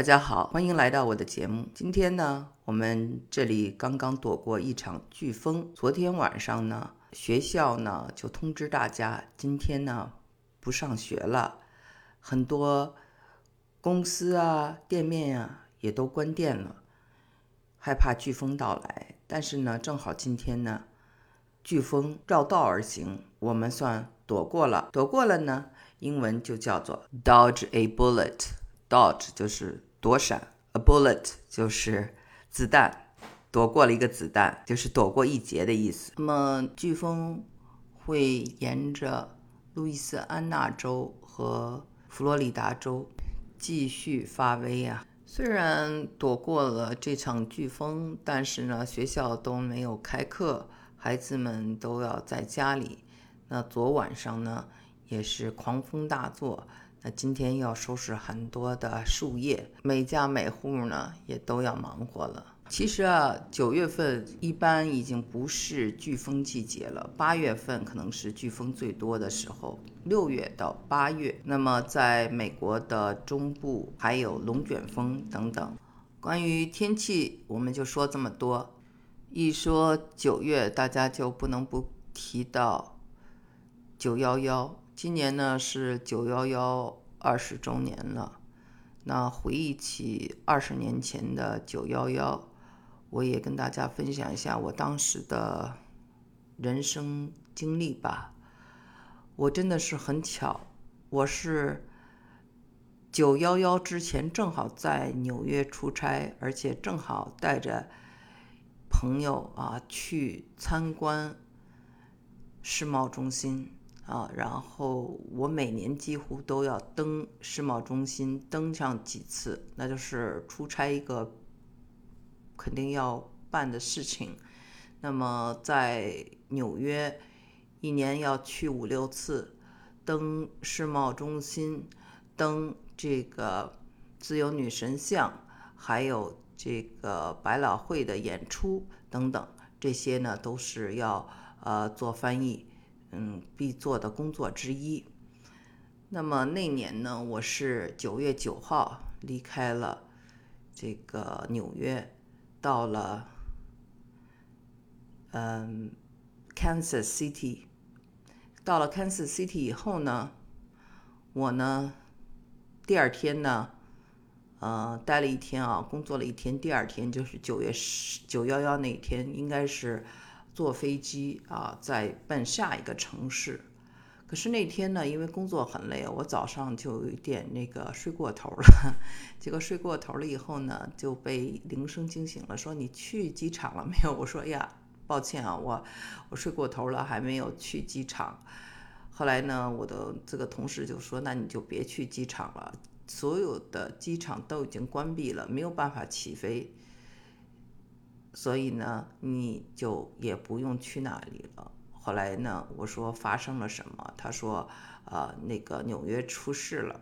大家好，欢迎来到我的节目。今天呢，我们这里刚刚躲过一场飓风。昨天晚上呢，学校呢就通知大家，今天呢不上学了。很多公司啊、店面啊也都关店了，害怕飓风到来。但是呢，正好今天呢，飓风绕道而行，我们算躲过了。躲过了呢，英文就叫做 dodge a bullet。dodge 就是躲闪，a bullet 就是子弹，躲过了一个子弹，就是躲过一劫的意思。那么飓风会沿着路易斯安那州和佛罗里达州继续发威啊。虽然躲过了这场飓风，但是呢，学校都没有开课，孩子们都要在家里。那昨晚上呢，也是狂风大作。那今天要收拾很多的树叶，每家每户呢也都要忙活了。其实啊，九月份一般已经不是飓风季节了，八月份可能是飓风最多的时候，六月到八月。那么在美国的中部还有龙卷风等等。关于天气，我们就说这么多。一说九月，大家就不能不提到九幺幺。今年呢是九幺幺二十周年了，那回忆起二十年前的九幺幺，我也跟大家分享一下我当时的人生经历吧。我真的是很巧，我是九幺幺之前正好在纽约出差，而且正好带着朋友啊去参观世贸中心。啊，然后我每年几乎都要登世贸中心登上几次，那就是出差一个肯定要办的事情。那么在纽约，一年要去五六次，登世贸中心，登这个自由女神像，还有这个百老汇的演出等等，这些呢都是要呃做翻译。嗯，必做的工作之一。那么那年呢，我是九月九号离开了这个纽约，到了嗯，Kansas City。到了 Kansas City 以后呢，我呢第二天呢，呃，待了一天啊，工作了一天。第二天就是九月十九幺幺那天，应该是。坐飞机啊，再奔下一个城市。可是那天呢，因为工作很累，我早上就有点那个睡过头了。结果睡过头了以后呢，就被铃声惊醒了，说你去机场了没有？我说呀，抱歉啊，我我睡过头了，还没有去机场。后来呢，我的这个同事就说，那你就别去机场了，所有的机场都已经关闭了，没有办法起飞。所以呢，你就也不用去那里了。后来呢，我说发生了什么？他说，呃，那个纽约出事了。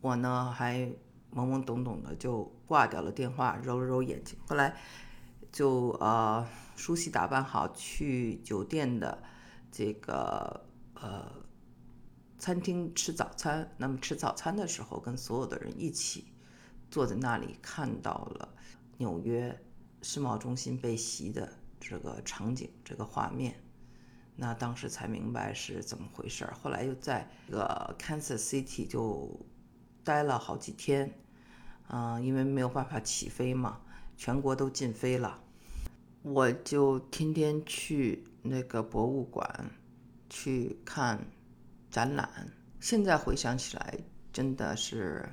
我呢还懵懵懂懂的就挂掉了电话，揉了揉眼睛。后来就呃梳洗打扮好去酒店的这个呃餐厅吃早餐。那么吃早餐的时候，跟所有的人一起坐在那里，看到了。纽约世贸中心被袭的这个场景、这个画面，那当时才明白是怎么回事儿。后来又在这个 Kansas City 就待了好几天，啊，因为没有办法起飞嘛，全国都禁飞了，我就天天去那个博物馆去看展览。现在回想起来，真的是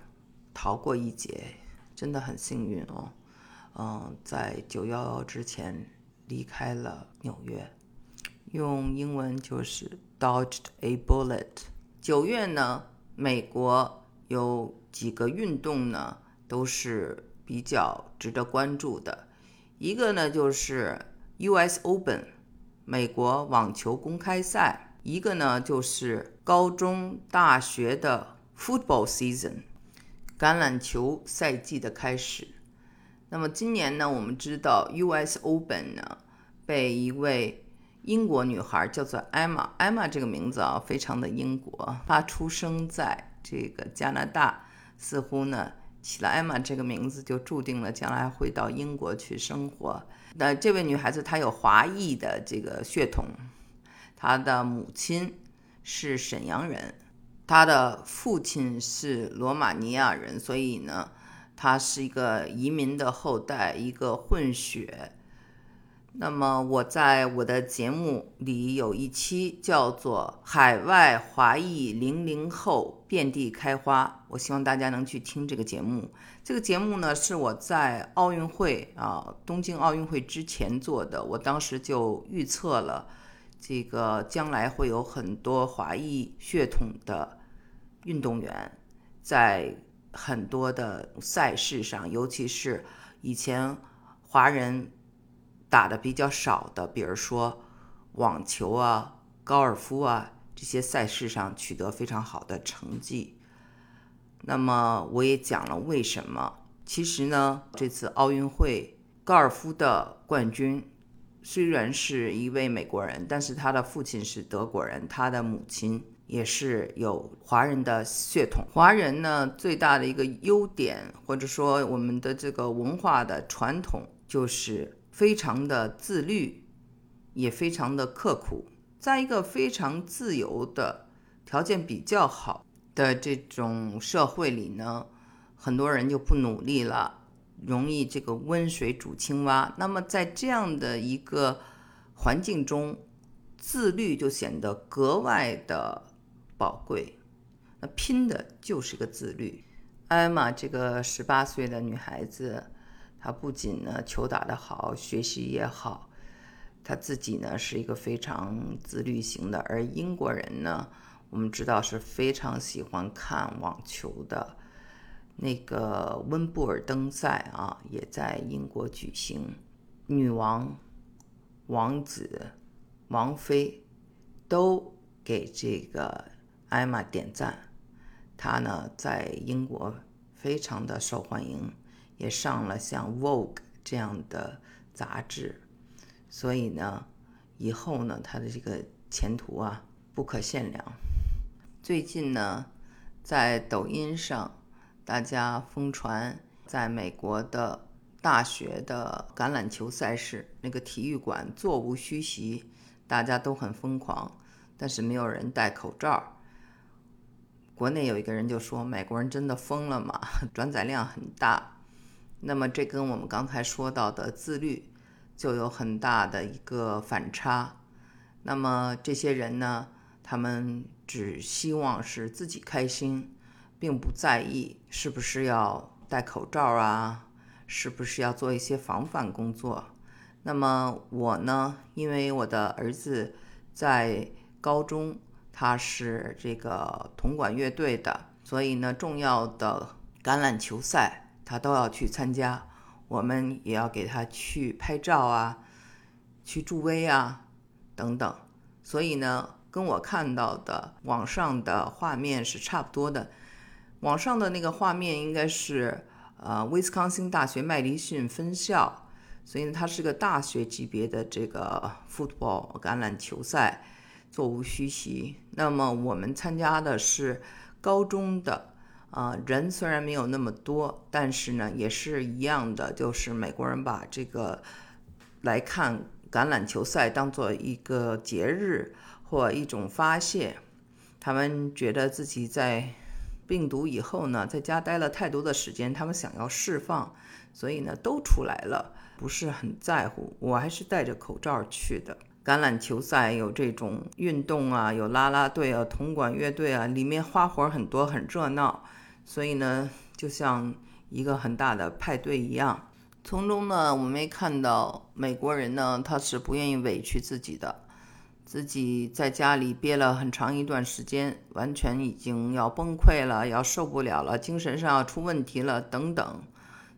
逃过一劫，真的很幸运哦。嗯，在九幺幺之前离开了纽约，用英文就是 dodged a bullet。九月呢，美国有几个运动呢，都是比较值得关注的。一个呢就是 U.S. Open，美国网球公开赛；一个呢就是高中、大学的 football season，橄榄球赛季的开始。那么今年呢，我们知道 U.S. Open 呢被一位英国女孩叫做 Emma，Emma 这个名字啊非常的英国，她出生在这个加拿大，似乎呢起了 Emma 这个名字，就注定了将来会到英国去生活。那这位女孩子她有华裔的这个血统，她的母亲是沈阳人，她的父亲是罗马尼亚人，所以呢，他是一个移民的后代，一个混血。那么我在我的节目里有一期叫做《海外华裔零零后遍地开花》，我希望大家能去听这个节目。这个节目呢是我在奥运会啊，东京奥运会之前做的，我当时就预测了这个将来会有很多华裔血统的运动员在很多的赛事上，尤其是以前华人。打的比较少的，比如说网球啊、高尔夫啊这些赛事上取得非常好的成绩。那么我也讲了为什么。其实呢，这次奥运会高尔夫的冠军虽然是一位美国人，但是他的父亲是德国人，他的母亲也是有华人的血统。华人呢最大的一个优点，或者说我们的这个文化的传统就是。非常的自律，也非常的刻苦，在一个非常自由的条件比较好的这种社会里呢，很多人就不努力了，容易这个温水煮青蛙。那么在这样的一个环境中，自律就显得格外的宝贵。那拼的就是个自律。艾玛这个十八岁的女孩子。她不仅呢球打得好，学习也好，她自己呢是一个非常自律型的。而英国人呢，我们知道是非常喜欢看网球的。那个温布尔登赛啊，也在英国举行，女王、王子、王妃都给这个艾玛点赞。她呢在英国非常的受欢迎。也上了像《Vogue》这样的杂志，所以呢，以后呢，他的这个前途啊不可限量。最近呢，在抖音上，大家疯传在美国的大学的橄榄球赛事，那个体育馆座无虚席，大家都很疯狂，但是没有人戴口罩。国内有一个人就说：“美国人真的疯了吗？” 转载量很大。那么这跟我们刚才说到的自律就有很大的一个反差。那么这些人呢，他们只希望是自己开心，并不在意是不是要戴口罩啊，是不是要做一些防范工作。那么我呢，因为我的儿子在高中，他是这个铜管乐队的，所以呢，重要的橄榄球赛。他都要去参加，我们也要给他去拍照啊，去助威啊，等等。所以呢，跟我看到的网上的画面是差不多的。网上的那个画面应该是呃，威斯康星大学麦迪逊分校，所以呢，它是个大学级别的这个 football 橄榄球赛，座无虚席。那么我们参加的是高中的。啊，人虽然没有那么多，但是呢，也是一样的，就是美国人把这个来看橄榄球赛当做一个节日或一种发泄。他们觉得自己在病毒以后呢，在家待了太多的时间，他们想要释放，所以呢，都出来了，不是很在乎。我还是戴着口罩去的。橄榄球赛有这种运动啊，有啦啦队啊，铜管乐队啊，里面花活很多，很热闹。所以呢，就像一个很大的派对一样。从中呢，我们也看到美国人呢，他是不愿意委屈自己的，自己在家里憋了很长一段时间，完全已经要崩溃了，要受不了了，精神上要出问题了等等。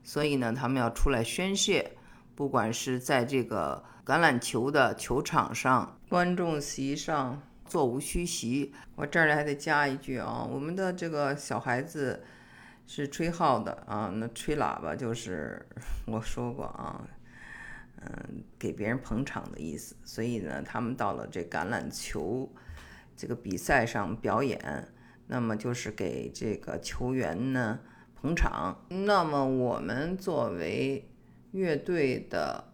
所以呢，他们要出来宣泄，不管是在这个橄榄球的球场上、观众席上。座无虚席，我这儿还得加一句啊，我们的这个小孩子是吹号的啊，那吹喇叭就是我说过啊，嗯，给别人捧场的意思。所以呢，他们到了这橄榄球这个比赛上表演，那么就是给这个球员呢捧场。那么我们作为乐队的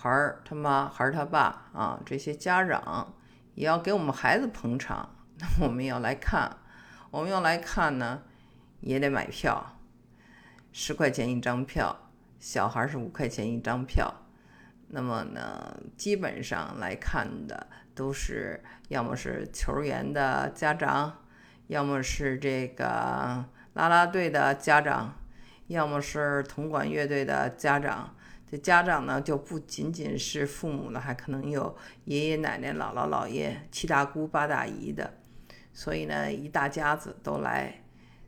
孩儿他妈、孩儿他爸啊，这些家长也要给我们孩子捧场。那我们要来看，我们要来看呢，也得买票，十块钱一张票，小孩是五块钱一张票。那么呢，基本上来看的都是要么是球员的家长，要么是这个啦啦队的家长，要么是铜管乐队的家长。这家长呢，就不仅仅是父母了，还可能有爷爷奶奶、姥姥姥爷、七大姑八大姨的。所以呢，一大家子都来。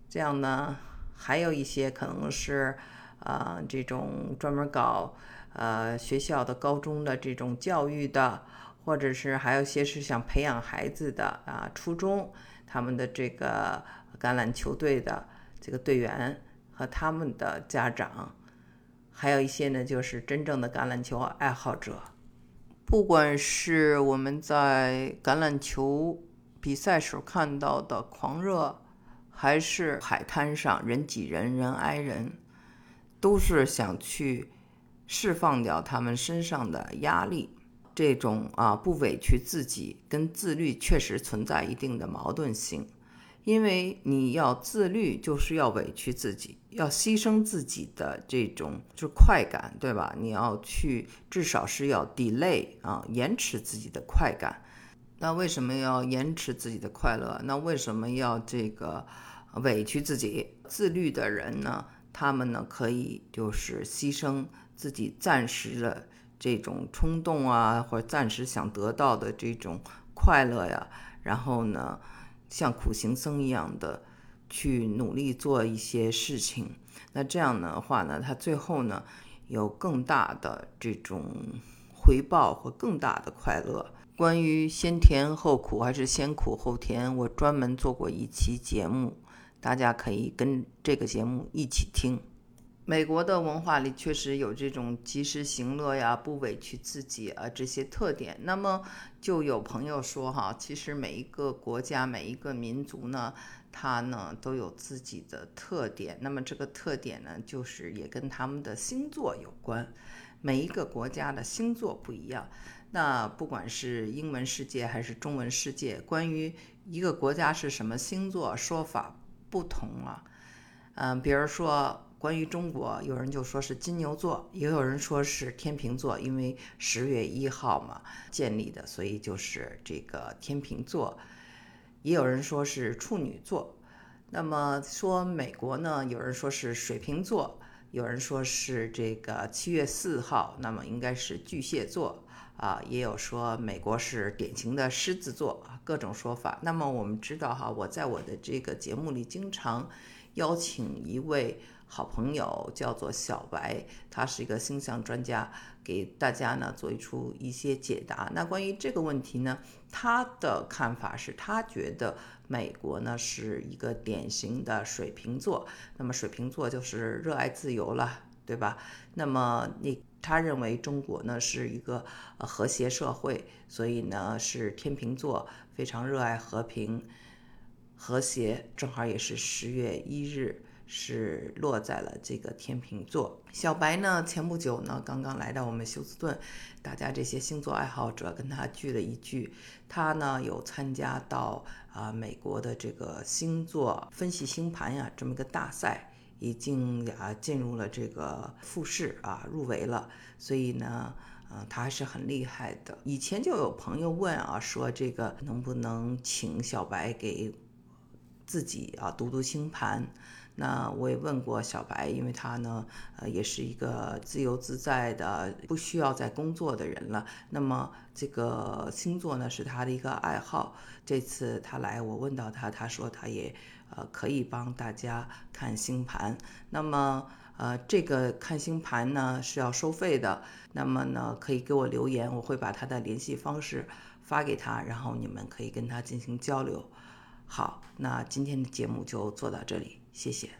这样呢，还有一些可能是，呃，这种专门搞。呃，学校的高中的这种教育的，或者是还有些是想培养孩子的啊，初中他们的这个橄榄球队的这个队员和他们的家长，还有一些呢，就是真正的橄榄球爱好者。不管是我们在橄榄球比赛时候看到的狂热，还是海滩上人挤人、人挨人，都是想去。释放掉他们身上的压力，这种啊不委屈自己跟自律确实存在一定的矛盾性，因为你要自律就是要委屈自己，要牺牲自己的这种就是快感，对吧？你要去至少是要 delay 啊延迟自己的快感。那为什么要延迟自己的快乐？那为什么要这个委屈自己？自律的人呢，他们呢可以就是牺牲。自己暂时的这种冲动啊，或者暂时想得到的这种快乐呀，然后呢，像苦行僧一样的去努力做一些事情，那这样的话呢，他最后呢有更大的这种回报和更大的快乐。关于先甜后苦还是先苦后甜，我专门做过一期节目，大家可以跟这个节目一起听。美国的文化里确实有这种及时行乐呀、不委屈自己啊这些特点。那么就有朋友说哈，其实每一个国家、每一个民族呢，它呢都有自己的特点。那么这个特点呢，就是也跟他们的星座有关。每一个国家的星座不一样。那不管是英文世界还是中文世界，关于一个国家是什么星座，说法不同啊。嗯，比如说。关于中国，有人就说是金牛座，也有人说是天平座，因为十月一号嘛建立的，所以就是这个天平座。也有人说是处女座。那么说美国呢，有人说是水瓶座，有人说是这个七月四号，那么应该是巨蟹座啊。也有说美国是典型的狮子座啊，各种说法。那么我们知道哈，我在我的这个节目里经常邀请一位。好朋友叫做小白，他是一个星象专家，给大家呢做一出一些解答。那关于这个问题呢，他的看法是他觉得美国呢是一个典型的水瓶座，那么水瓶座就是热爱自由了，对吧？那么你他认为中国呢是一个和谐社会，所以呢是天秤座非常热爱和平、和谐，正好也是十月一日。是落在了这个天秤座。小白呢，前不久呢，刚刚来到我们休斯顿，大家这些星座爱好者跟他聚了一聚。他呢有参加到啊美国的这个星座分析星盘呀这么一个大赛，已经啊进入了这个复试啊入围了。所以呢，嗯，他还是很厉害的。以前就有朋友问啊，说这个能不能请小白给自己啊读读星盘。那我也问过小白，因为他呢，呃，也是一个自由自在的、不需要再工作的人了。那么这个星座呢，是他的一个爱好。这次他来，我问到他，他说他也呃可以帮大家看星盘。那么呃，这个看星盘呢是要收费的。那么呢，可以给我留言，我会把他的联系方式发给他，然后你们可以跟他进行交流。好，那今天的节目就做到这里。谢谢。